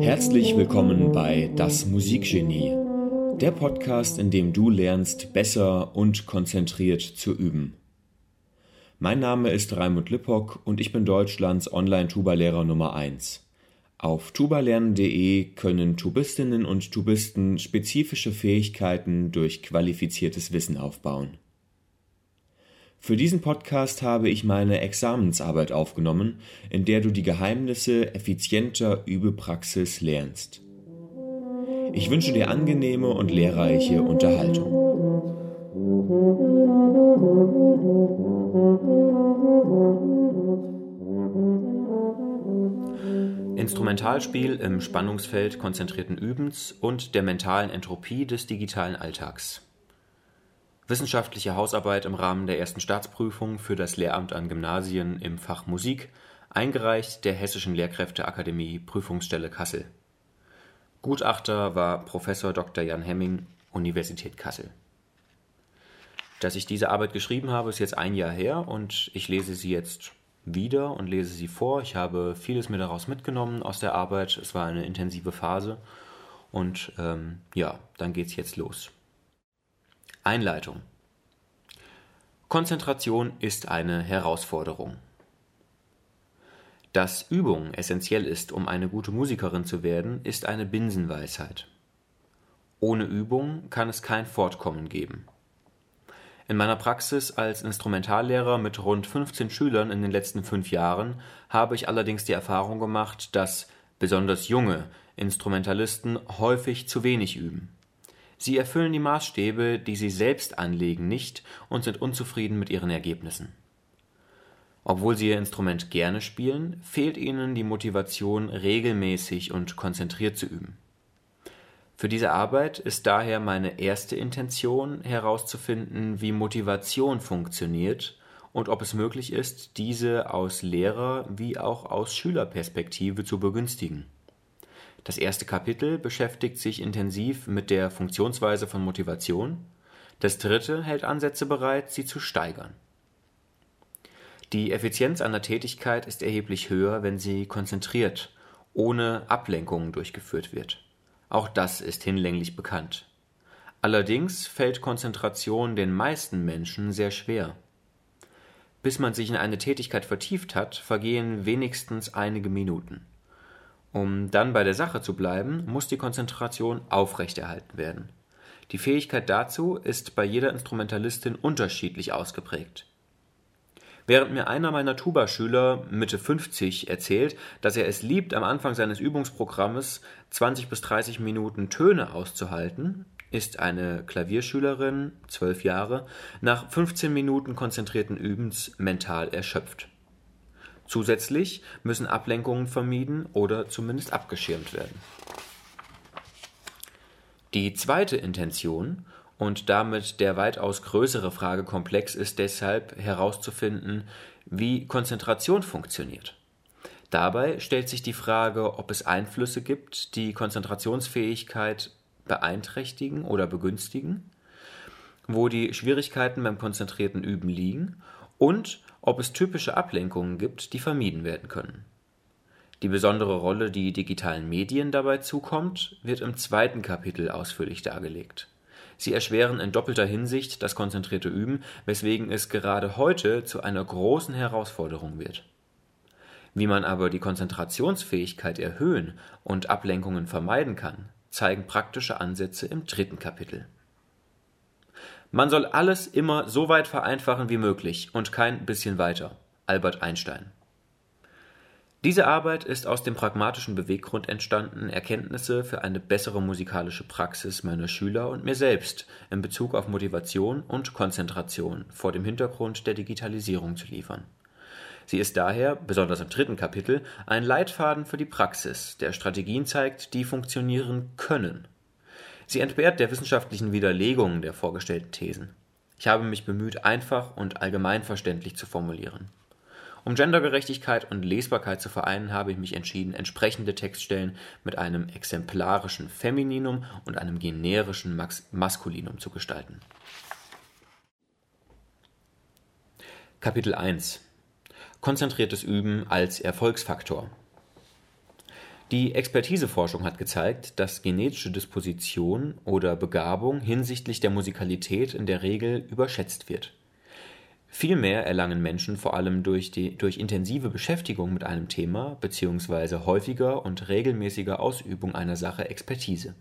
Herzlich willkommen bei Das Musikgenie, der Podcast, in dem du lernst, besser und konzentriert zu üben. Mein Name ist Raimund Lippock und ich bin Deutschlands Online-Tuba-Lehrer Nummer 1. Auf tubalernen.de können Tubistinnen und Tubisten spezifische Fähigkeiten durch qualifiziertes Wissen aufbauen. Für diesen Podcast habe ich meine Examensarbeit aufgenommen, in der du die Geheimnisse effizienter Übepraxis lernst. Ich wünsche dir angenehme und lehrreiche Unterhaltung. Instrumentalspiel im Spannungsfeld konzentrierten Übens und der mentalen Entropie des digitalen Alltags. Wissenschaftliche Hausarbeit im Rahmen der ersten Staatsprüfung für das Lehramt an Gymnasien im Fach Musik, eingereicht der Hessischen Lehrkräfteakademie Prüfungsstelle Kassel. Gutachter war Professor Dr. Jan Hemming, Universität Kassel. Dass ich diese Arbeit geschrieben habe, ist jetzt ein Jahr her und ich lese sie jetzt wieder und lese sie vor. Ich habe vieles mir daraus mitgenommen aus der Arbeit. Es war eine intensive Phase und ähm, ja, dann geht's jetzt los. Einleitung Konzentration ist eine Herausforderung. Dass Übung essentiell ist, um eine gute Musikerin zu werden, ist eine Binsenweisheit. Ohne Übung kann es kein Fortkommen geben. In meiner Praxis als Instrumentallehrer mit rund 15 Schülern in den letzten fünf Jahren habe ich allerdings die Erfahrung gemacht, dass besonders junge Instrumentalisten häufig zu wenig üben. Sie erfüllen die Maßstäbe, die sie selbst anlegen, nicht und sind unzufrieden mit ihren Ergebnissen. Obwohl sie ihr Instrument gerne spielen, fehlt ihnen die Motivation, regelmäßig und konzentriert zu üben. Für diese Arbeit ist daher meine erste Intention herauszufinden, wie Motivation funktioniert und ob es möglich ist, diese aus Lehrer- wie auch aus Schülerperspektive zu begünstigen. Das erste Kapitel beschäftigt sich intensiv mit der Funktionsweise von Motivation, das dritte hält Ansätze bereit, sie zu steigern. Die Effizienz einer Tätigkeit ist erheblich höher, wenn sie konzentriert, ohne Ablenkungen durchgeführt wird. Auch das ist hinlänglich bekannt. Allerdings fällt Konzentration den meisten Menschen sehr schwer. Bis man sich in eine Tätigkeit vertieft hat, vergehen wenigstens einige Minuten. Um dann bei der Sache zu bleiben, muss die Konzentration aufrechterhalten werden. Die Fähigkeit dazu ist bei jeder Instrumentalistin unterschiedlich ausgeprägt. Während mir einer meiner Tuba-Schüler Mitte 50 erzählt, dass er es liebt, am Anfang seines Übungsprogrammes 20 bis 30 Minuten Töne auszuhalten, ist eine Klavierschülerin, 12 Jahre, nach 15 Minuten konzentrierten Übens mental erschöpft. Zusätzlich müssen Ablenkungen vermieden oder zumindest abgeschirmt werden. Die zweite Intention und damit der weitaus größere Fragekomplex ist deshalb herauszufinden, wie Konzentration funktioniert. Dabei stellt sich die Frage, ob es Einflüsse gibt, die Konzentrationsfähigkeit beeinträchtigen oder begünstigen, wo die Schwierigkeiten beim konzentrierten Üben liegen und ob es typische Ablenkungen gibt, die vermieden werden können. Die besondere Rolle, die digitalen Medien dabei zukommt, wird im zweiten Kapitel ausführlich dargelegt. Sie erschweren in doppelter Hinsicht das konzentrierte Üben, weswegen es gerade heute zu einer großen Herausforderung wird. Wie man aber die Konzentrationsfähigkeit erhöhen und Ablenkungen vermeiden kann, zeigen praktische Ansätze im dritten Kapitel. Man soll alles immer so weit vereinfachen wie möglich und kein bisschen weiter. Albert Einstein. Diese Arbeit ist aus dem pragmatischen Beweggrund entstanden, Erkenntnisse für eine bessere musikalische Praxis meiner Schüler und mir selbst in Bezug auf Motivation und Konzentration vor dem Hintergrund der Digitalisierung zu liefern. Sie ist daher, besonders im dritten Kapitel, ein Leitfaden für die Praxis, der Strategien zeigt, die funktionieren können Sie entbehrt der wissenschaftlichen Widerlegung der vorgestellten Thesen. Ich habe mich bemüht, einfach und allgemeinverständlich zu formulieren. Um Gendergerechtigkeit und Lesbarkeit zu vereinen, habe ich mich entschieden, entsprechende Textstellen mit einem exemplarischen Femininum und einem generischen Max Maskulinum zu gestalten. Kapitel 1 Konzentriertes Üben als Erfolgsfaktor. Die Expertiseforschung hat gezeigt, dass genetische Disposition oder Begabung hinsichtlich der Musikalität in der Regel überschätzt wird. Vielmehr erlangen Menschen vor allem durch, die, durch intensive Beschäftigung mit einem Thema bzw. häufiger und regelmäßiger Ausübung einer Sache Expertise.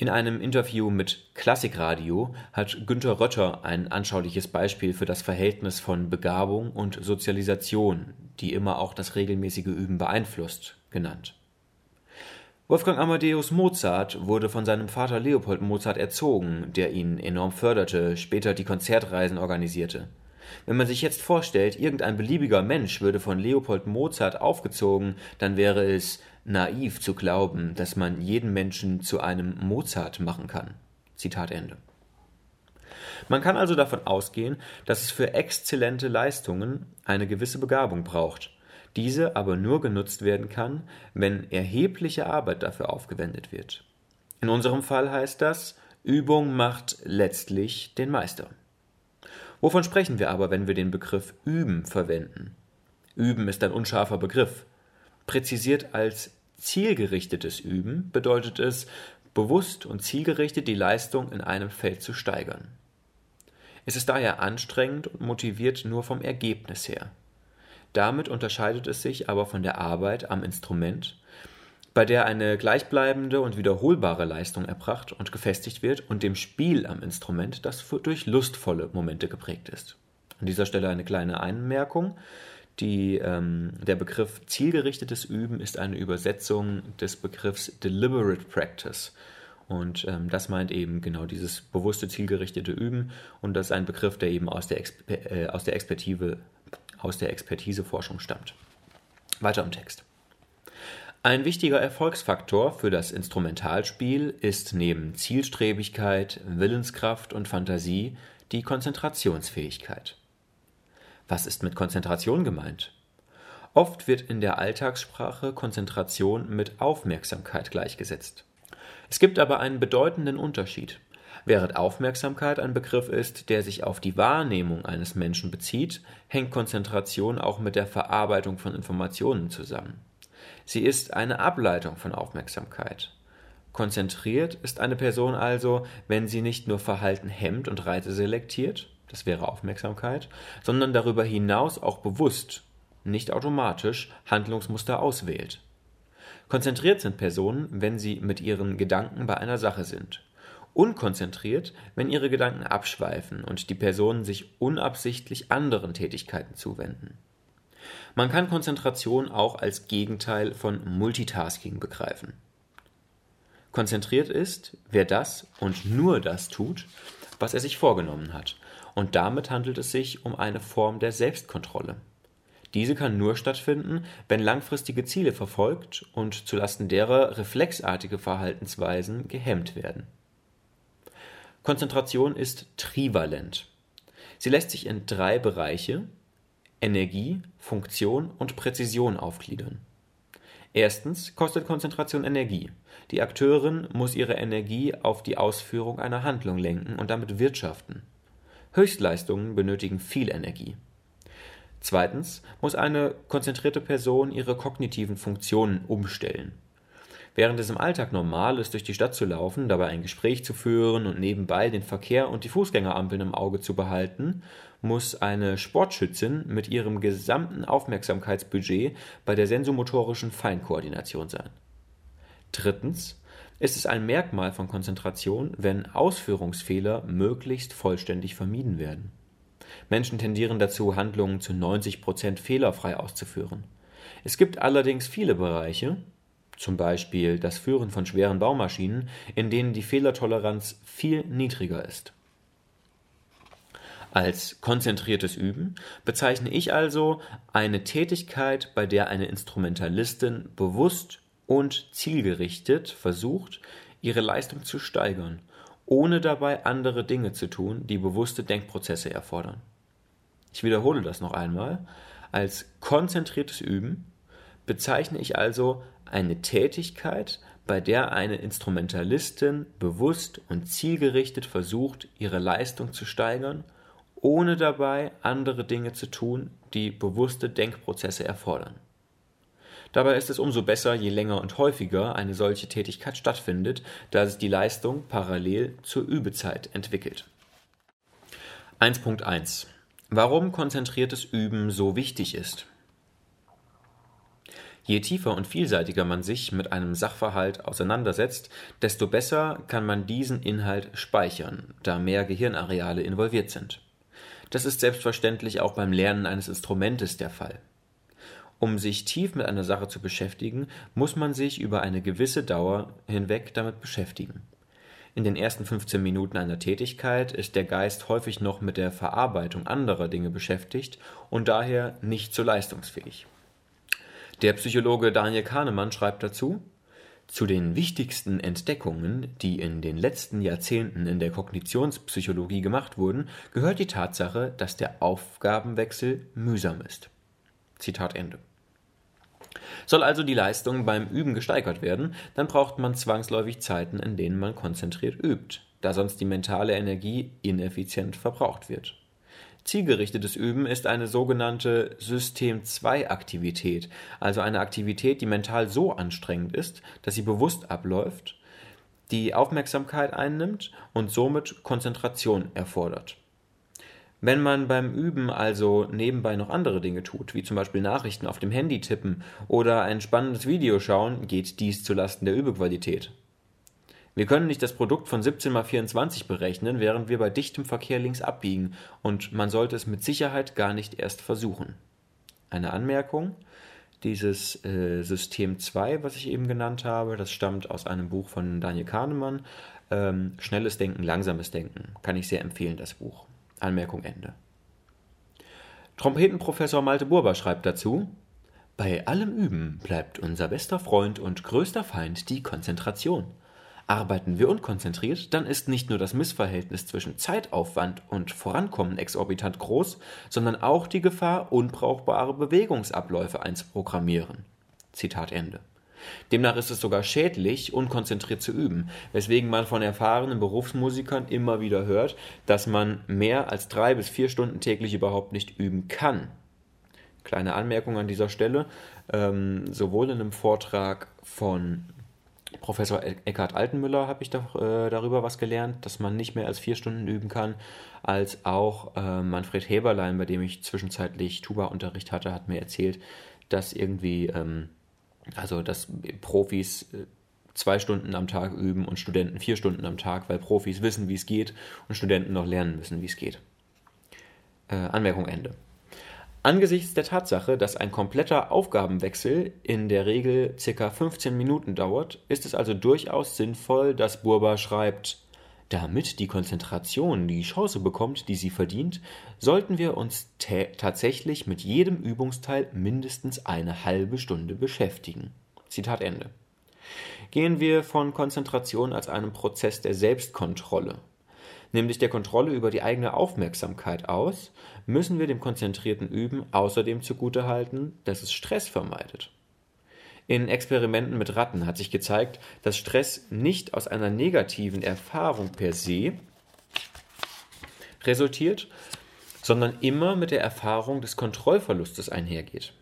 In einem Interview mit Klassikradio hat Günter Rötter ein anschauliches Beispiel für das Verhältnis von Begabung und Sozialisation, die immer auch das regelmäßige Üben beeinflusst, genannt. Wolfgang Amadeus Mozart wurde von seinem Vater Leopold Mozart erzogen, der ihn enorm förderte, später die Konzertreisen organisierte. Wenn man sich jetzt vorstellt, irgendein beliebiger Mensch würde von Leopold Mozart aufgezogen, dann wäre es naiv zu glauben, dass man jeden Menschen zu einem Mozart machen kann. Zitat Ende. Man kann also davon ausgehen, dass es für exzellente Leistungen eine gewisse Begabung braucht diese aber nur genutzt werden kann, wenn erhebliche Arbeit dafür aufgewendet wird. In unserem Fall heißt das, Übung macht letztlich den Meister. Wovon sprechen wir aber, wenn wir den Begriff üben verwenden? Üben ist ein unscharfer Begriff. Präzisiert als zielgerichtetes Üben bedeutet es, bewusst und zielgerichtet die Leistung in einem Feld zu steigern. Es ist daher anstrengend und motiviert nur vom Ergebnis her. Damit unterscheidet es sich aber von der Arbeit am Instrument, bei der eine gleichbleibende und wiederholbare Leistung erbracht und gefestigt wird, und dem Spiel am Instrument, das durch lustvolle Momente geprägt ist. An dieser Stelle eine kleine Einmerkung. Die, ähm, der Begriff zielgerichtetes Üben ist eine Übersetzung des Begriffs deliberate practice. Und ähm, das meint eben genau dieses bewusste, zielgerichtete Üben. Und das ist ein Begriff, der eben aus der, Exper äh, aus der Expertive aus der Expertiseforschung stammt. Weiter im Text. Ein wichtiger Erfolgsfaktor für das Instrumentalspiel ist neben Zielstrebigkeit, Willenskraft und Fantasie die Konzentrationsfähigkeit. Was ist mit Konzentration gemeint? Oft wird in der Alltagssprache Konzentration mit Aufmerksamkeit gleichgesetzt. Es gibt aber einen bedeutenden Unterschied. Während Aufmerksamkeit ein Begriff ist, der sich auf die Wahrnehmung eines Menschen bezieht, hängt Konzentration auch mit der Verarbeitung von Informationen zusammen. Sie ist eine Ableitung von Aufmerksamkeit. Konzentriert ist eine Person also, wenn sie nicht nur Verhalten hemmt und Reize selektiert, das wäre Aufmerksamkeit, sondern darüber hinaus auch bewusst, nicht automatisch, Handlungsmuster auswählt. Konzentriert sind Personen, wenn sie mit ihren Gedanken bei einer Sache sind unkonzentriert, wenn ihre Gedanken abschweifen und die Personen sich unabsichtlich anderen Tätigkeiten zuwenden. Man kann Konzentration auch als Gegenteil von Multitasking begreifen. Konzentriert ist, wer das und nur das tut, was er sich vorgenommen hat, und damit handelt es sich um eine Form der Selbstkontrolle. Diese kann nur stattfinden, wenn langfristige Ziele verfolgt und zulasten derer reflexartige Verhaltensweisen gehemmt werden. Konzentration ist trivalent. Sie lässt sich in drei Bereiche Energie, Funktion und Präzision aufgliedern. Erstens kostet Konzentration Energie. Die Akteurin muss ihre Energie auf die Ausführung einer Handlung lenken und damit wirtschaften. Höchstleistungen benötigen viel Energie. Zweitens muss eine konzentrierte Person ihre kognitiven Funktionen umstellen. Während es im Alltag normal ist, durch die Stadt zu laufen, dabei ein Gespräch zu führen und nebenbei den Verkehr und die Fußgängerampeln im Auge zu behalten, muss eine Sportschützin mit ihrem gesamten Aufmerksamkeitsbudget bei der sensomotorischen Feinkoordination sein. Drittens ist es ein Merkmal von Konzentration, wenn Ausführungsfehler möglichst vollständig vermieden werden. Menschen tendieren dazu, Handlungen zu 90% fehlerfrei auszuführen. Es gibt allerdings viele Bereiche, zum Beispiel das Führen von schweren Baumaschinen, in denen die Fehlertoleranz viel niedriger ist. Als konzentriertes Üben bezeichne ich also eine Tätigkeit, bei der eine Instrumentalistin bewusst und zielgerichtet versucht, ihre Leistung zu steigern, ohne dabei andere Dinge zu tun, die bewusste Denkprozesse erfordern. Ich wiederhole das noch einmal. Als konzentriertes Üben bezeichne ich also eine Tätigkeit, bei der eine Instrumentalistin bewusst und zielgerichtet versucht, ihre Leistung zu steigern, ohne dabei andere Dinge zu tun, die bewusste Denkprozesse erfordern. Dabei ist es umso besser, je länger und häufiger eine solche Tätigkeit stattfindet, da sich die Leistung parallel zur Übezeit entwickelt. 1.1 Warum konzentriertes Üben so wichtig ist. Je tiefer und vielseitiger man sich mit einem Sachverhalt auseinandersetzt, desto besser kann man diesen Inhalt speichern, da mehr Gehirnareale involviert sind. Das ist selbstverständlich auch beim Lernen eines Instrumentes der Fall. Um sich tief mit einer Sache zu beschäftigen, muss man sich über eine gewisse Dauer hinweg damit beschäftigen. In den ersten 15 Minuten einer Tätigkeit ist der Geist häufig noch mit der Verarbeitung anderer Dinge beschäftigt und daher nicht so leistungsfähig. Der Psychologe Daniel Kahnemann schreibt dazu, zu den wichtigsten Entdeckungen, die in den letzten Jahrzehnten in der Kognitionspsychologie gemacht wurden, gehört die Tatsache, dass der Aufgabenwechsel mühsam ist. Zitat Ende. Soll also die Leistung beim Üben gesteigert werden, dann braucht man zwangsläufig Zeiten, in denen man konzentriert übt, da sonst die mentale Energie ineffizient verbraucht wird. Zielgerichtetes Üben ist eine sogenannte System-2-Aktivität, also eine Aktivität, die mental so anstrengend ist, dass sie bewusst abläuft, die Aufmerksamkeit einnimmt und somit Konzentration erfordert. Wenn man beim Üben also nebenbei noch andere Dinge tut, wie zum Beispiel Nachrichten auf dem Handy tippen oder ein spannendes Video schauen, geht dies zulasten der Übequalität. Wir können nicht das Produkt von 17 mal 24 berechnen, während wir bei dichtem Verkehr links abbiegen, und man sollte es mit Sicherheit gar nicht erst versuchen. Eine Anmerkung. Dieses äh, System 2, was ich eben genannt habe, das stammt aus einem Buch von Daniel Kahnemann. Ähm, Schnelles Denken, langsames Denken. Kann ich sehr empfehlen, das Buch. Anmerkung Ende. Trompetenprofessor Malte Burber schreibt dazu, bei allem Üben bleibt unser bester Freund und größter Feind die Konzentration. Arbeiten wir unkonzentriert, dann ist nicht nur das Missverhältnis zwischen Zeitaufwand und Vorankommen exorbitant groß, sondern auch die Gefahr, unbrauchbare Bewegungsabläufe einzuprogrammieren. Zitat Ende. Demnach ist es sogar schädlich, unkonzentriert zu üben, weswegen man von erfahrenen Berufsmusikern immer wieder hört, dass man mehr als drei bis vier Stunden täglich überhaupt nicht üben kann. Kleine Anmerkung an dieser Stelle, ähm, sowohl in einem Vortrag von Professor Eckhard Altenmüller habe ich doch, äh, darüber was gelernt, dass man nicht mehr als vier Stunden üben kann, als auch äh, Manfred Heberlein, bei dem ich zwischenzeitlich Tuba-Unterricht hatte, hat mir erzählt, dass irgendwie, ähm, also dass Profis äh, zwei Stunden am Tag üben und Studenten vier Stunden am Tag, weil Profis wissen, wie es geht und Studenten noch lernen müssen, wie es geht. Äh, Anmerkung Ende. Angesichts der Tatsache, dass ein kompletter Aufgabenwechsel in der Regel ca. 15 Minuten dauert, ist es also durchaus sinnvoll, dass Burba schreibt, damit die Konzentration die Chance bekommt, die sie verdient, sollten wir uns tatsächlich mit jedem Übungsteil mindestens eine halbe Stunde beschäftigen. Zitat Ende. Gehen wir von Konzentration als einem Prozess der Selbstkontrolle nämlich der Kontrolle über die eigene Aufmerksamkeit aus, müssen wir dem konzentrierten Üben außerdem zugutehalten, dass es Stress vermeidet. In Experimenten mit Ratten hat sich gezeigt, dass Stress nicht aus einer negativen Erfahrung per se resultiert, sondern immer mit der Erfahrung des Kontrollverlustes einhergeht.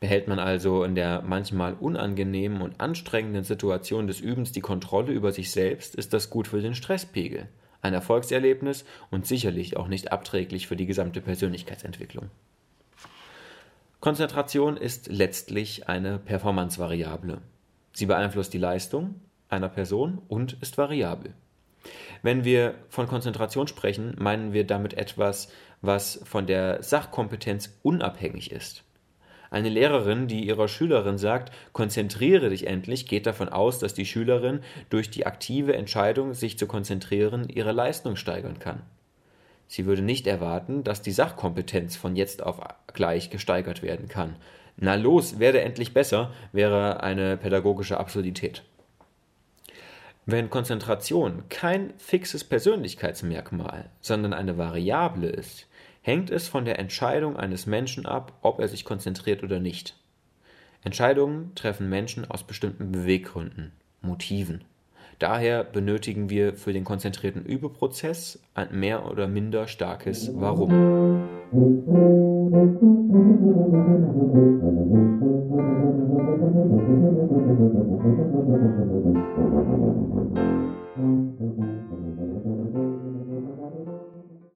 Behält man also in der manchmal unangenehmen und anstrengenden Situation des Übens die Kontrolle über sich selbst, ist das gut für den Stresspegel ein Erfolgserlebnis und sicherlich auch nicht abträglich für die gesamte Persönlichkeitsentwicklung. Konzentration ist letztlich eine Performance-Variable. Sie beeinflusst die Leistung einer Person und ist variabel. Wenn wir von Konzentration sprechen, meinen wir damit etwas, was von der Sachkompetenz unabhängig ist. Eine Lehrerin, die ihrer Schülerin sagt, konzentriere dich endlich, geht davon aus, dass die Schülerin durch die aktive Entscheidung, sich zu konzentrieren, ihre Leistung steigern kann. Sie würde nicht erwarten, dass die Sachkompetenz von jetzt auf gleich gesteigert werden kann. Na los, werde endlich besser, wäre eine pädagogische Absurdität. Wenn Konzentration kein fixes Persönlichkeitsmerkmal, sondern eine Variable ist, hängt es von der Entscheidung eines Menschen ab, ob er sich konzentriert oder nicht. Entscheidungen treffen Menschen aus bestimmten Beweggründen, Motiven. Daher benötigen wir für den konzentrierten Übeprozess ein mehr oder minder starkes Warum.